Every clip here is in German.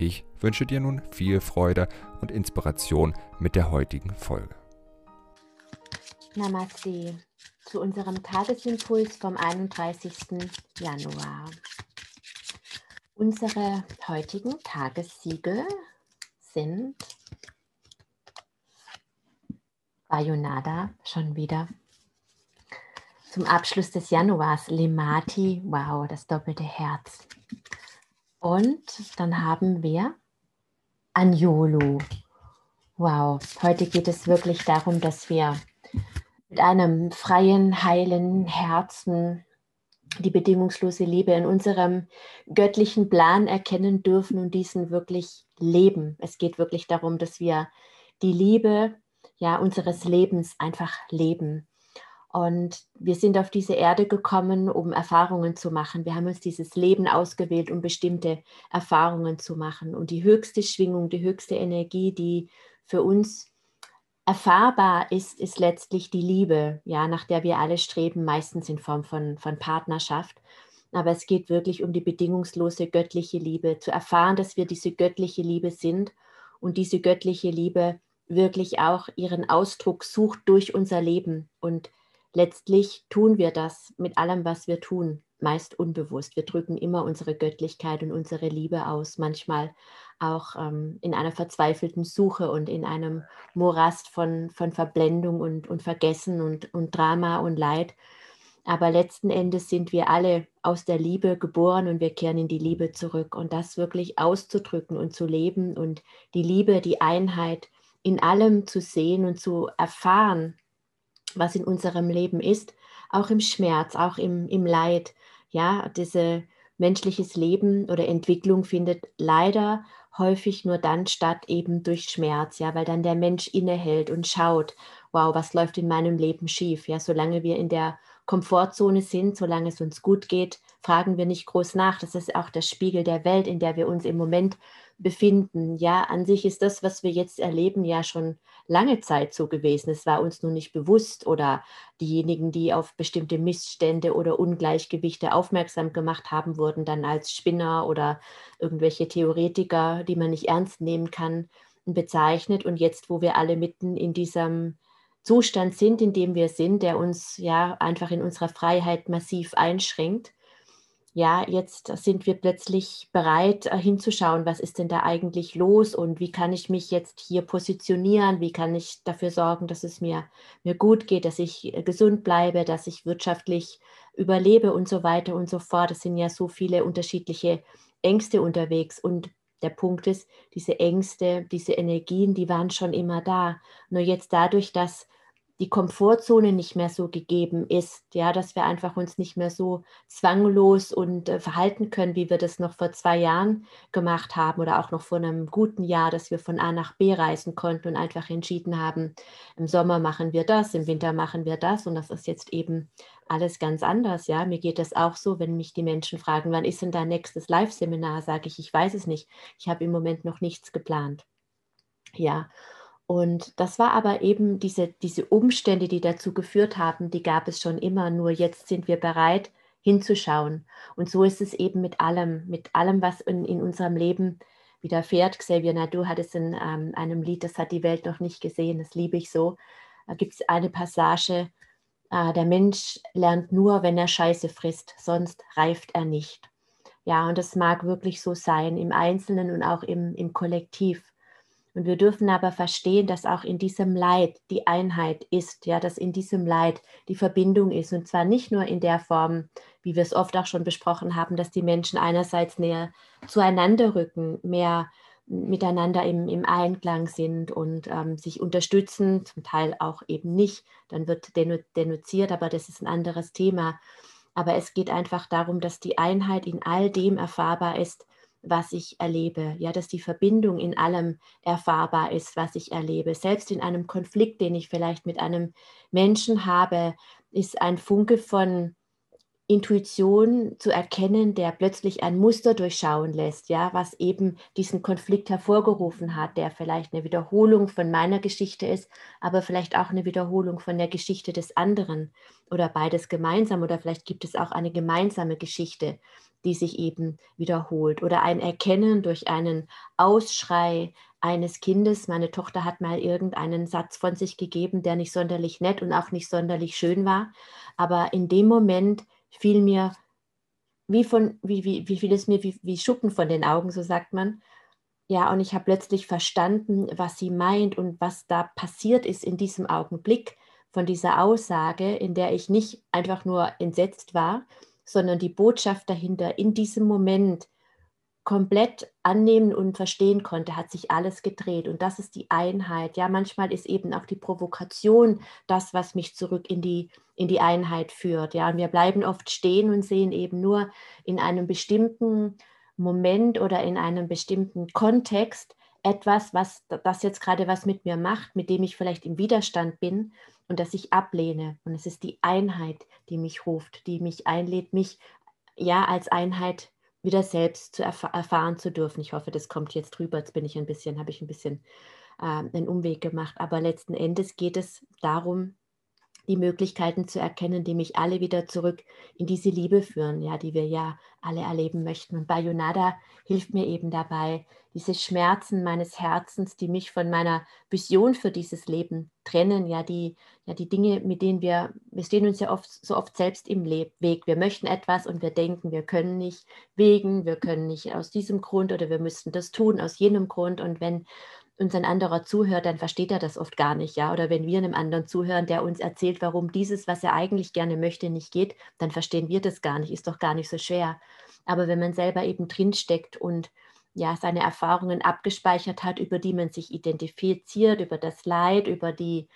Ich wünsche dir nun viel Freude und Inspiration mit der heutigen Folge. Namaste zu unserem Tagesimpuls vom 31. Januar. Unsere heutigen Tagessiegel sind Bayonada schon wieder zum Abschluss des Januars Lemati, wow, das doppelte Herz. Und dann haben wir Anjolo. Wow, heute geht es wirklich darum, dass wir mit einem freien, heilen Herzen die bedingungslose Liebe in unserem göttlichen Plan erkennen dürfen und diesen wirklich leben. Es geht wirklich darum, dass wir die Liebe ja unseres Lebens einfach leben. Und wir sind auf diese Erde gekommen, um Erfahrungen zu machen. Wir haben uns dieses Leben ausgewählt, um bestimmte Erfahrungen zu machen. Und die höchste Schwingung, die höchste Energie, die für uns erfahrbar ist, ist letztlich die Liebe, ja, nach der wir alle streben, meistens in Form von, von Partnerschaft. Aber es geht wirklich um die bedingungslose göttliche Liebe, zu erfahren, dass wir diese göttliche Liebe sind und diese göttliche Liebe wirklich auch ihren Ausdruck sucht durch unser Leben und letztlich tun wir das mit allem, was wir tun, meist unbewusst. Wir drücken immer unsere Göttlichkeit und unsere Liebe aus, manchmal auch ähm, in einer verzweifelten Suche und in einem Morast von, von Verblendung und, und Vergessen und, und Drama und Leid. Aber letzten Endes sind wir alle aus der Liebe geboren und wir kehren in die Liebe zurück. Und das wirklich auszudrücken und zu leben und die Liebe, die Einheit in allem zu sehen und zu erfahren, was in unserem Leben ist, auch im Schmerz, auch im, im Leid. Ja, dieses menschliches Leben oder Entwicklung findet leider häufig nur dann statt, eben durch Schmerz, ja, weil dann der Mensch innehält und schaut, wow, was läuft in meinem Leben schief? Ja, solange wir in der Komfortzone sind, solange es uns gut geht, fragen wir nicht groß nach. Das ist auch der Spiegel der Welt, in der wir uns im Moment befinden. Ja, an sich ist das, was wir jetzt erleben, ja schon lange Zeit so gewesen. Es war uns nur nicht bewusst oder diejenigen, die auf bestimmte Missstände oder Ungleichgewichte aufmerksam gemacht haben, wurden dann als Spinner oder irgendwelche Theoretiker, die man nicht ernst nehmen kann, bezeichnet. Und jetzt, wo wir alle mitten in diesem Zustand sind, in dem wir sind, der uns ja einfach in unserer Freiheit massiv einschränkt, ja, jetzt sind wir plötzlich bereit äh, hinzuschauen, was ist denn da eigentlich los und wie kann ich mich jetzt hier positionieren, wie kann ich dafür sorgen, dass es mir, mir gut geht, dass ich äh, gesund bleibe, dass ich wirtschaftlich überlebe und so weiter und so fort. Es sind ja so viele unterschiedliche Ängste unterwegs und der Punkt ist, diese Ängste, diese Energien, die waren schon immer da. Nur jetzt dadurch, dass die Komfortzone nicht mehr so gegeben ist, ja, dass wir einfach uns nicht mehr so zwanglos und äh, verhalten können, wie wir das noch vor zwei Jahren gemacht haben oder auch noch vor einem guten Jahr, dass wir von A nach B reisen konnten und einfach entschieden haben, im Sommer machen wir das, im Winter machen wir das und das ist jetzt eben alles ganz anders, ja. Mir geht das auch so, wenn mich die Menschen fragen, wann ist denn dein nächstes Live-Seminar, sage ich, ich weiß es nicht. Ich habe im Moment noch nichts geplant. Ja, und das war aber eben diese, diese Umstände, die dazu geführt haben, die gab es schon immer, nur jetzt sind wir bereit hinzuschauen. Und so ist es eben mit allem, mit allem, was in, in unserem Leben widerfährt. Xavier Nadu hat es in ähm, einem Lied, das hat die Welt noch nicht gesehen, das liebe ich so. Da gibt es eine Passage, äh, der Mensch lernt nur, wenn er Scheiße frisst, sonst reift er nicht. Ja, und das mag wirklich so sein, im Einzelnen und auch im, im Kollektiv. Und wir dürfen aber verstehen, dass auch in diesem Leid die Einheit ist, ja, dass in diesem Leid die Verbindung ist. Und zwar nicht nur in der Form, wie wir es oft auch schon besprochen haben, dass die Menschen einerseits näher zueinander rücken, mehr miteinander im, im Einklang sind und ähm, sich unterstützen, zum Teil auch eben nicht. Dann wird denunziert, aber das ist ein anderes Thema. Aber es geht einfach darum, dass die Einheit in all dem erfahrbar ist, was ich erlebe. Ja, dass die Verbindung in allem erfahrbar ist, was ich erlebe. Selbst in einem Konflikt, den ich vielleicht mit einem Menschen habe, ist ein Funke von Intuition zu erkennen, der plötzlich ein Muster durchschauen lässt, ja, was eben diesen Konflikt hervorgerufen hat, der vielleicht eine Wiederholung von meiner Geschichte ist, aber vielleicht auch eine Wiederholung von der Geschichte des anderen oder beides gemeinsam oder vielleicht gibt es auch eine gemeinsame Geschichte, die sich eben wiederholt oder ein Erkennen durch einen Ausschrei eines Kindes. Meine Tochter hat mal irgendeinen Satz von sich gegeben, der nicht sonderlich nett und auch nicht sonderlich schön war, aber in dem Moment fiel mir wie von, wie, wie, wie fiel es mir wie, wie Schuppen von den Augen, so sagt man. Ja, und ich habe plötzlich verstanden, was sie meint und was da passiert ist in diesem Augenblick von dieser Aussage, in der ich nicht einfach nur entsetzt war, sondern die Botschaft dahinter in diesem Moment komplett annehmen und verstehen konnte, hat sich alles gedreht. Und das ist die Einheit. Ja, manchmal ist eben auch die Provokation das, was mich zurück in die, in die Einheit führt. Ja, und wir bleiben oft stehen und sehen eben nur in einem bestimmten Moment oder in einem bestimmten Kontext etwas, was das jetzt gerade was mit mir macht, mit dem ich vielleicht im Widerstand bin und das ich ablehne. Und es ist die Einheit, die mich ruft, die mich einlädt, mich ja als Einheit wieder selbst zu erf erfahren zu dürfen. Ich hoffe, das kommt jetzt drüber. Jetzt bin ich ein bisschen, habe ich ein bisschen äh, einen Umweg gemacht. Aber letzten Endes geht es darum, die Möglichkeiten zu erkennen, die mich alle wieder zurück in diese Liebe führen, ja, die wir ja alle erleben möchten. Und Bayonada hilft mir eben dabei, diese Schmerzen meines Herzens, die mich von meiner Vision für dieses Leben trennen, ja, die, ja, die Dinge, mit denen wir, wir stehen uns ja oft so oft selbst im Weg. Wir möchten etwas und wir denken, wir können nicht wegen, wir können nicht aus diesem Grund oder wir müssten das tun aus jenem Grund. Und wenn uns ein anderer zuhört, dann versteht er das oft gar nicht, ja. Oder wenn wir einem anderen zuhören, der uns erzählt, warum dieses, was er eigentlich gerne möchte, nicht geht, dann verstehen wir das gar nicht, ist doch gar nicht so schwer. Aber wenn man selber eben drinsteckt und ja, seine Erfahrungen abgespeichert hat, über die man sich identifiziert, über das Leid, über die,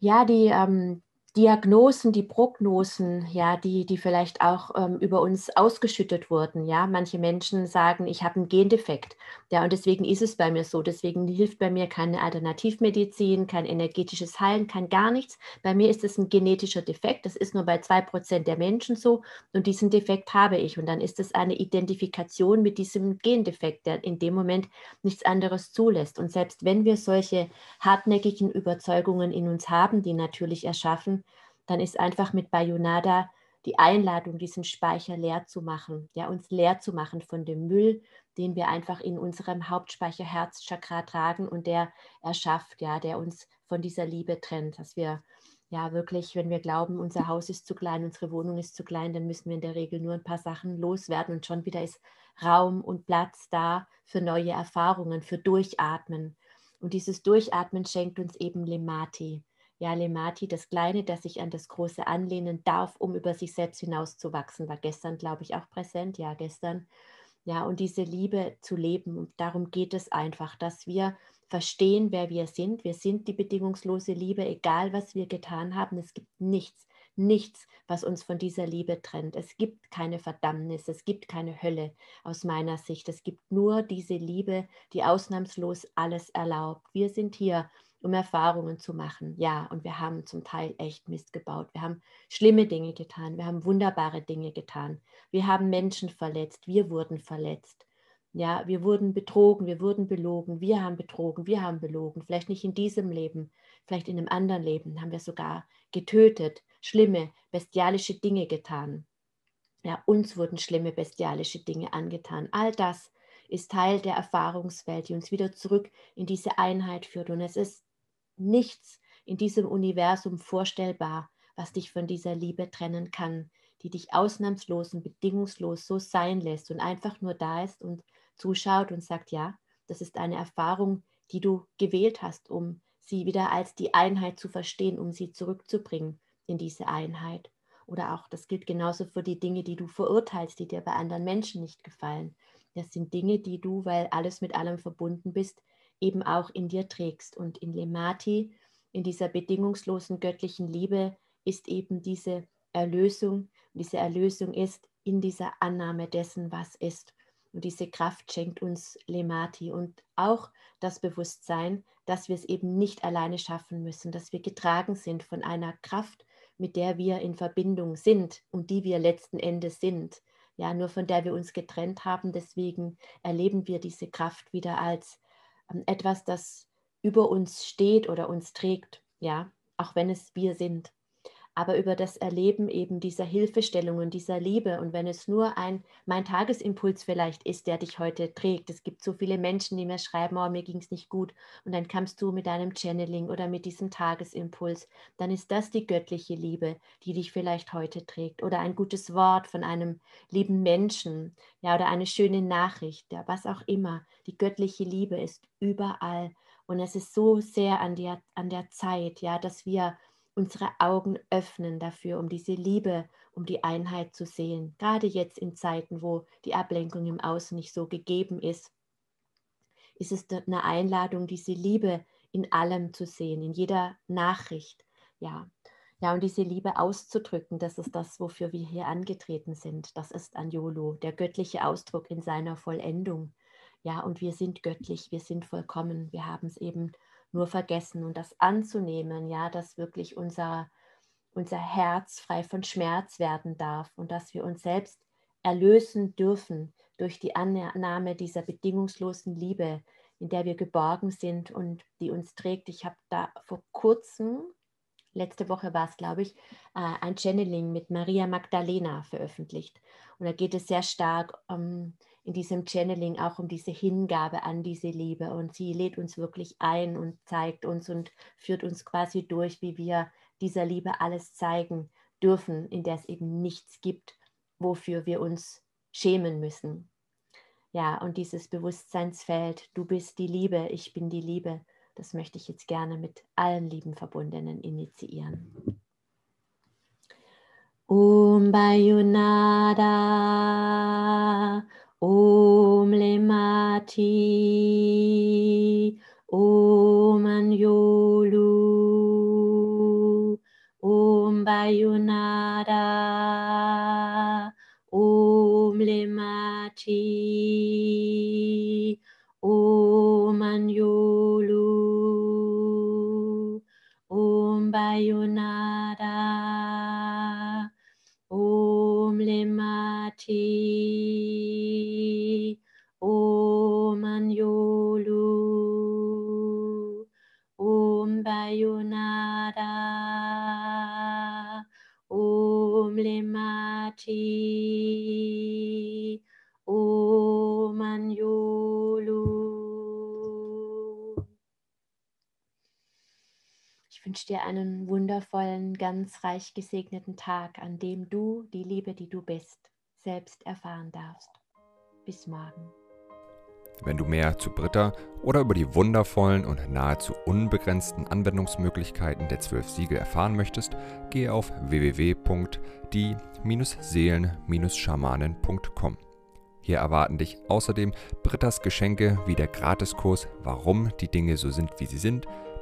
ja, die, ähm, Diagnosen, die Prognosen, ja, die, die vielleicht auch ähm, über uns ausgeschüttet wurden. Ja, manche Menschen sagen, ich habe einen Gendefekt. Ja, und deswegen ist es bei mir so. Deswegen hilft bei mir keine Alternativmedizin, kein energetisches Heilen, kein gar nichts. Bei mir ist es ein genetischer Defekt. Das ist nur bei zwei Prozent der Menschen so. Und diesen Defekt habe ich. Und dann ist es eine Identifikation mit diesem Gendefekt, der in dem Moment nichts anderes zulässt. Und selbst wenn wir solche hartnäckigen Überzeugungen in uns haben, die natürlich erschaffen, dann ist einfach mit Bayonada die Einladung, diesen Speicher leer zu machen, ja, uns leer zu machen von dem Müll, den wir einfach in unserem Hauptspeicher Herzchakra tragen und der erschafft, ja, der uns von dieser Liebe trennt, dass wir ja wirklich, wenn wir glauben, unser Haus ist zu klein, unsere Wohnung ist zu klein, dann müssen wir in der Regel nur ein paar Sachen loswerden und schon wieder ist Raum und Platz da für neue Erfahrungen, für Durchatmen. Und dieses Durchatmen schenkt uns eben Lemati. Ja, Lemati, das Kleine, das sich an das Große anlehnen darf, um über sich selbst hinauszuwachsen, war gestern, glaube ich, auch präsent. Ja, gestern. Ja, und diese Liebe zu leben. Darum geht es einfach, dass wir verstehen, wer wir sind. Wir sind die bedingungslose Liebe, egal was wir getan haben. Es gibt nichts, nichts, was uns von dieser Liebe trennt. Es gibt keine Verdammnis, es gibt keine Hölle aus meiner Sicht. Es gibt nur diese Liebe, die ausnahmslos alles erlaubt. Wir sind hier, um Erfahrungen zu machen. Ja, und wir haben zum Teil echt Mist gebaut. Wir haben schlimme Dinge getan. Wir haben wunderbare Dinge getan. Wir haben Menschen verletzt. Wir wurden verletzt. Ja, wir wurden betrogen, wir wurden belogen, wir haben betrogen, wir haben belogen. Vielleicht nicht in diesem Leben, vielleicht in einem anderen Leben haben wir sogar getötet, schlimme, bestialische Dinge getan. Ja, uns wurden schlimme, bestialische Dinge angetan. All das ist Teil der Erfahrungswelt, die uns wieder zurück in diese Einheit führt. Und es ist nichts in diesem Universum vorstellbar, was dich von dieser Liebe trennen kann, die dich ausnahmslos und bedingungslos so sein lässt und einfach nur da ist und zuschaut und sagt, ja, das ist eine Erfahrung, die du gewählt hast, um sie wieder als die Einheit zu verstehen, um sie zurückzubringen in diese Einheit. Oder auch, das gilt genauso für die Dinge, die du verurteilst, die dir bei anderen Menschen nicht gefallen. Das sind Dinge, die du, weil alles mit allem verbunden bist, eben auch in dir trägst. Und in Lemati, in dieser bedingungslosen göttlichen Liebe, ist eben diese Erlösung. Und diese Erlösung ist in dieser Annahme dessen, was ist. Und diese Kraft schenkt uns Lemati und auch das Bewusstsein, dass wir es eben nicht alleine schaffen müssen, dass wir getragen sind von einer Kraft, mit der wir in Verbindung sind und die wir letzten Endes sind. Ja, nur von der wir uns getrennt haben. Deswegen erleben wir diese Kraft wieder als etwas, das über uns steht oder uns trägt. Ja, auch wenn es wir sind aber über das Erleben eben dieser Hilfestellung und dieser Liebe. Und wenn es nur ein, mein Tagesimpuls vielleicht ist, der dich heute trägt. Es gibt so viele Menschen, die mir schreiben, oh, mir ging es nicht gut. Und dann kamst du mit deinem Channeling oder mit diesem Tagesimpuls. Dann ist das die göttliche Liebe, die dich vielleicht heute trägt. Oder ein gutes Wort von einem lieben Menschen. Ja, oder eine schöne Nachricht. Ja, was auch immer. Die göttliche Liebe ist überall. Und es ist so sehr an der, an der Zeit, ja, dass wir unsere Augen öffnen dafür, um diese Liebe, um die Einheit zu sehen. Gerade jetzt in Zeiten, wo die Ablenkung im Außen nicht so gegeben ist, ist es eine Einladung, diese Liebe in allem zu sehen, in jeder Nachricht. Ja, ja, und diese Liebe auszudrücken, das ist das, wofür wir hier angetreten sind. Das ist Anjolo, der göttliche Ausdruck in seiner Vollendung. Ja, und wir sind göttlich, wir sind vollkommen. Wir haben es eben nur vergessen und das anzunehmen, ja, dass wirklich unser, unser Herz frei von Schmerz werden darf und dass wir uns selbst erlösen dürfen durch die Annahme dieser bedingungslosen Liebe, in der wir geborgen sind und die uns trägt. Ich habe da vor kurzem, letzte Woche war es, glaube ich, äh, ein Channeling mit Maria Magdalena veröffentlicht. Und da geht es sehr stark um in diesem Channeling auch um diese Hingabe an diese Liebe. Und sie lädt uns wirklich ein und zeigt uns und führt uns quasi durch, wie wir dieser Liebe alles zeigen dürfen, in der es eben nichts gibt, wofür wir uns schämen müssen. Ja, und dieses Bewusstseinsfeld, du bist die Liebe, ich bin die Liebe, das möchte ich jetzt gerne mit allen lieben Verbundenen initiieren. Om Bayunada Om Lemati, Om Anjolu, Om Bayunada, Om Lemati, Om Bayunada, Om Lemati. Sayonara Om Lemati Wünsche dir einen wundervollen, ganz reich gesegneten Tag, an dem du die Liebe, die du bist, selbst erfahren darfst. Bis morgen. Wenn du mehr zu Britta oder über die wundervollen und nahezu unbegrenzten Anwendungsmöglichkeiten der zwölf Siegel erfahren möchtest, gehe auf www.die-seelen-schamanen.com. Hier erwarten dich außerdem Brittas Geschenke wie der Gratiskurs Warum die Dinge so sind, wie sie sind,